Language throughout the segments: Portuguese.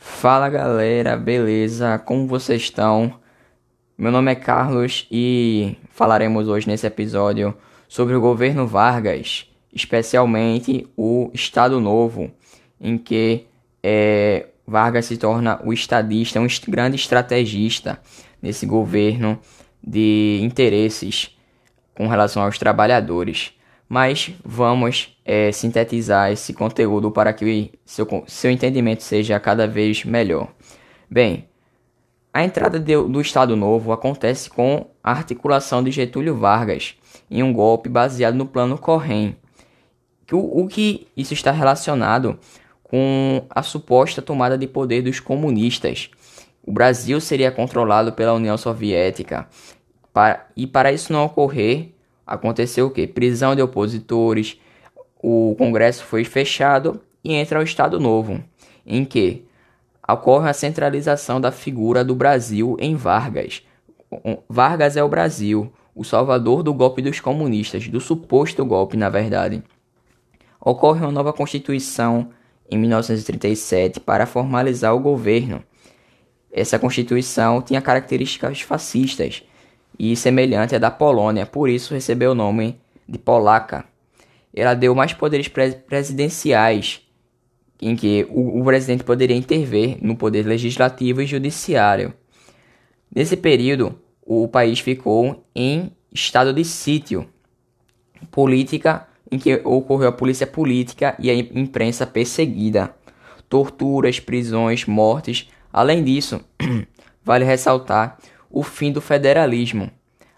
Fala galera, beleza? Como vocês estão? Meu nome é Carlos e falaremos hoje nesse episódio sobre o governo Vargas, especialmente o Estado Novo, em que é, Vargas se torna o estadista, um grande estrategista nesse governo de interesses com relação aos trabalhadores. Mas vamos é, sintetizar esse conteúdo para que seu, seu entendimento seja cada vez melhor. Bem, a entrada de, do Estado Novo acontece com a articulação de Getúlio Vargas em um golpe baseado no Plano Correm. O, o que isso está relacionado com a suposta tomada de poder dos comunistas. O Brasil seria controlado pela União Soviética. Para, e para isso não ocorrer, aconteceu o que? Prisão de opositores, o Congresso foi fechado e entra o Estado Novo, em que ocorre a centralização da figura do Brasil em Vargas. Vargas é o Brasil, o salvador do golpe dos comunistas, do suposto golpe, na verdade. Ocorre uma nova Constituição em 1937 para formalizar o governo. Essa Constituição tinha características fascistas e semelhante à da Polônia, por isso recebeu o nome de Polaca. Ela deu mais poderes presidenciais, em que o, o presidente poderia intervir no poder legislativo e judiciário. Nesse período, o país ficou em estado de sítio política em que ocorreu a polícia política e a imprensa perseguida, torturas, prisões, mortes. Além disso, vale ressaltar o fim do federalismo.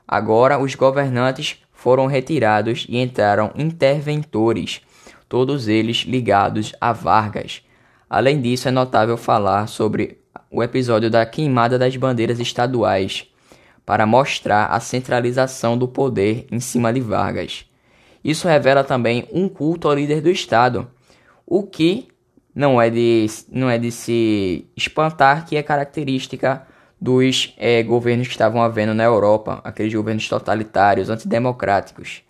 Agora os governantes foram retirados e entraram interventores, todos eles ligados a Vargas. Além disso, é notável falar sobre o episódio da queimada das bandeiras estaduais, para mostrar a centralização do poder em cima de Vargas. Isso revela também um culto ao líder do Estado, o que não é de, não é de se espantar que é característica dos é, governos que estavam havendo na Europa, aqueles governos totalitários, antidemocráticos.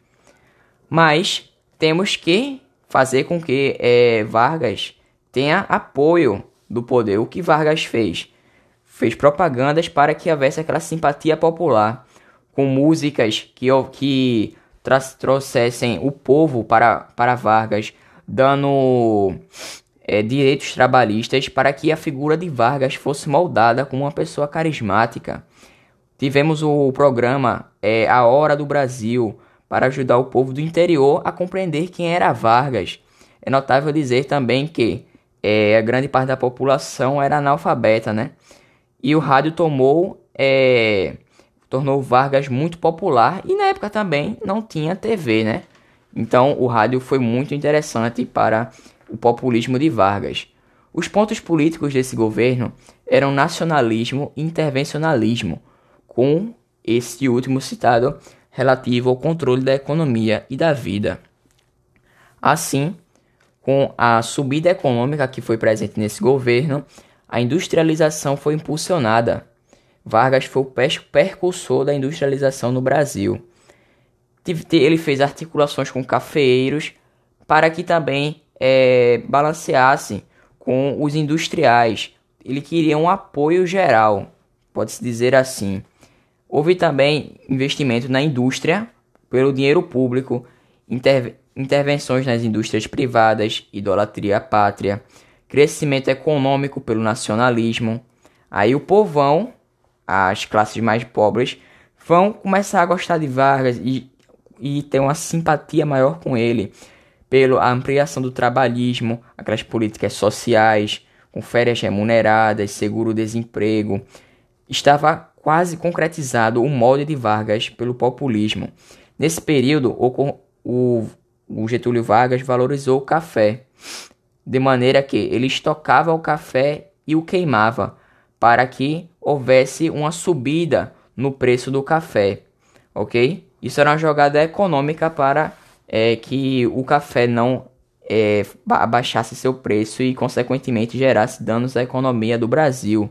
Mas temos que fazer com que é, Vargas tenha apoio do poder. O que Vargas fez? Fez propagandas para que houvesse aquela simpatia popular, com músicas que, que trouxessem o povo para, para Vargas, dando é, direitos trabalhistas para que a figura de Vargas fosse moldada como uma pessoa carismática. Tivemos o programa é, A Hora do Brasil para ajudar o povo do interior a compreender quem era Vargas. É notável dizer também que é, a grande parte da população era analfabeta, né? E o rádio tomou é, tornou Vargas muito popular e na época também não tinha TV, né? Então o rádio foi muito interessante para o populismo de Vargas. Os pontos políticos desse governo eram nacionalismo e intervencionalismo, com esse último citado relativo ao controle da economia e da vida. Assim, com a subida econômica que foi presente nesse governo, a industrialização foi impulsionada, Vargas foi o percursor da industrialização no Brasil. Ele fez articulações com cafeeiros para que também é, balanceasse com os industriais. Ele queria um apoio geral, pode-se dizer assim. Houve também investimento na indústria pelo dinheiro público, interve intervenções nas indústrias privadas, idolatria à pátria, crescimento econômico pelo nacionalismo. Aí o povão as classes mais pobres vão começar a gostar de Vargas e, e ter uma simpatia maior com ele pela ampliação do trabalhismo, aquelas políticas sociais, com férias remuneradas, seguro-desemprego. Estava quase concretizado o molde de Vargas pelo populismo. Nesse período, o, o, Getúlio Vargas valorizou o café, de maneira que ele estocava o café e o queimava, para que houvesse uma subida no preço do café, ok? Isso era uma jogada econômica para é, que o café não é, abaixasse seu preço e, consequentemente, gerasse danos à economia do Brasil.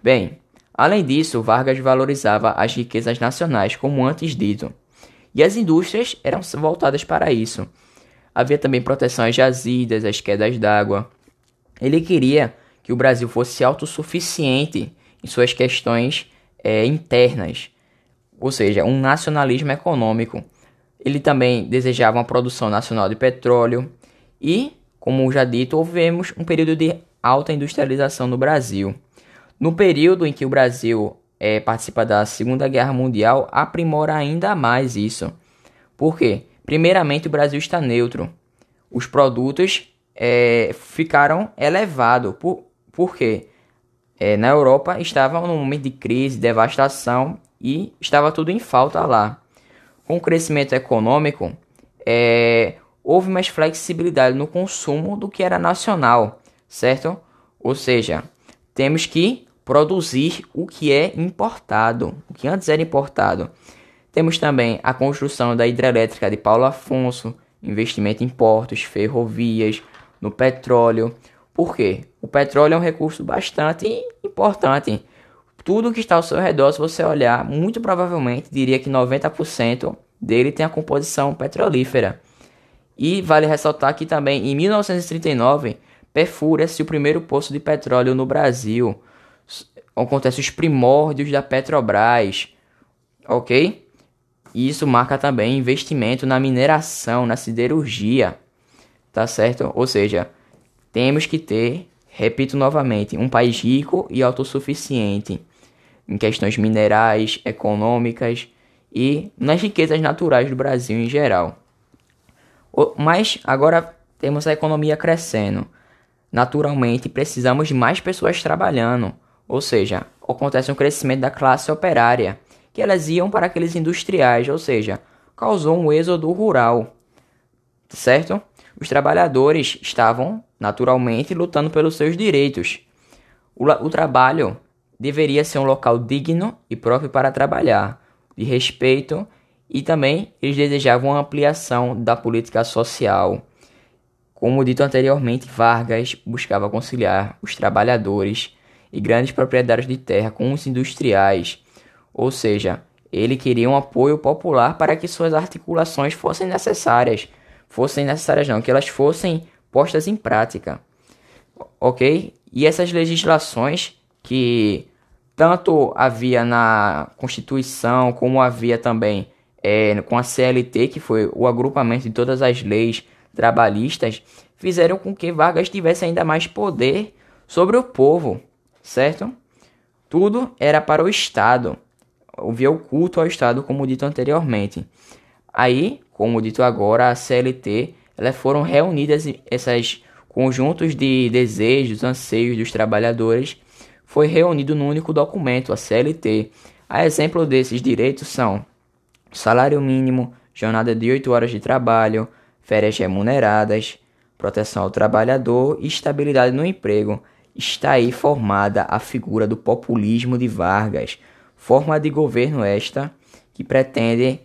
Bem, além disso, Vargas valorizava as riquezas nacionais, como antes dito, e as indústrias eram voltadas para isso. Havia também proteção às jazidas, às quedas d'água. Ele queria que o Brasil fosse autossuficiente em suas questões é, internas, ou seja, um nacionalismo econômico. Ele também desejava uma produção nacional de petróleo e, como já dito, houvemos um período de alta industrialização no Brasil. No período em que o Brasil é, participa da Segunda Guerra Mundial, aprimora ainda mais isso. Por quê? Primeiramente, o Brasil está neutro. Os produtos é, ficaram elevados. Por, por quê? É, na Europa estava num momento de crise, devastação e estava tudo em falta lá. Com o crescimento econômico, é, houve mais flexibilidade no consumo do que era nacional, certo? Ou seja, temos que produzir o que é importado, o que antes era importado. Temos também a construção da hidrelétrica de Paulo Afonso, investimento em portos, ferrovias, no petróleo. Por quê? O petróleo é um recurso bastante importante. Tudo que está ao seu redor, se você olhar, muito provavelmente diria que 90% dele tem a composição petrolífera. E vale ressaltar que também em 1939 perfura-se o primeiro poço de petróleo no Brasil. Acontece os primórdios da Petrobras, ok? E isso marca também investimento na mineração, na siderurgia, tá certo? Ou seja, temos que ter, repito novamente, um país rico e autossuficiente em questões minerais, econômicas e nas riquezas naturais do Brasil em geral. Mas agora temos a economia crescendo. Naturalmente, precisamos de mais pessoas trabalhando, ou seja, acontece um crescimento da classe operária que elas iam para aqueles industriais, ou seja, causou um êxodo rural, certo? Os trabalhadores estavam, naturalmente, lutando pelos seus direitos. O, o trabalho deveria ser um local digno e próprio para trabalhar, de respeito, e também eles desejavam uma ampliação da política social. Como dito anteriormente, Vargas buscava conciliar os trabalhadores e grandes proprietários de terra com os industriais ou seja, ele queria um apoio popular para que suas articulações fossem necessárias. Fossem necessárias não, que elas fossem postas em prática. Ok? E essas legislações que tanto havia na Constituição como havia também é, com a CLT, que foi o agrupamento de todas as leis trabalhistas, fizeram com que Vargas tivesse ainda mais poder sobre o povo, certo? Tudo era para o Estado havia o culto ao Estado, como dito anteriormente. Aí, como dito agora, a CLT, elas foram reunidas esses conjuntos de desejos, anseios dos trabalhadores, foi reunido num único documento, a CLT. A exemplo desses direitos são salário mínimo, jornada de 8 horas de trabalho, férias remuneradas, proteção ao trabalhador e estabilidade no emprego. Está aí formada a figura do populismo de Vargas, Forma de governo esta que pretende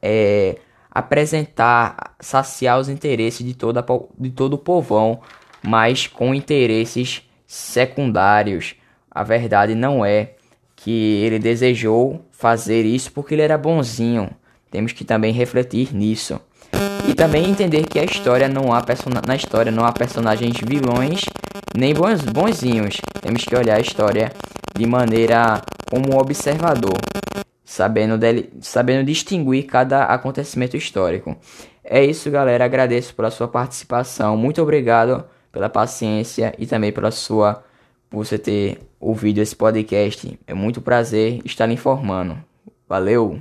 é, apresentar, saciar os interesses de, toda, de todo o povão, mas com interesses secundários. A verdade não é que ele desejou fazer isso porque ele era bonzinho. Temos que também refletir nisso. E também entender que a história não há na história não há personagens vilões nem bons bonzinhos. Temos que olhar a história de maneira como observador, sabendo, dele, sabendo distinguir cada acontecimento histórico. É isso, galera. Agradeço pela sua participação. Muito obrigado pela paciência e também pela sua por você ter ouvido esse podcast. É muito prazer estar informando. Valeu!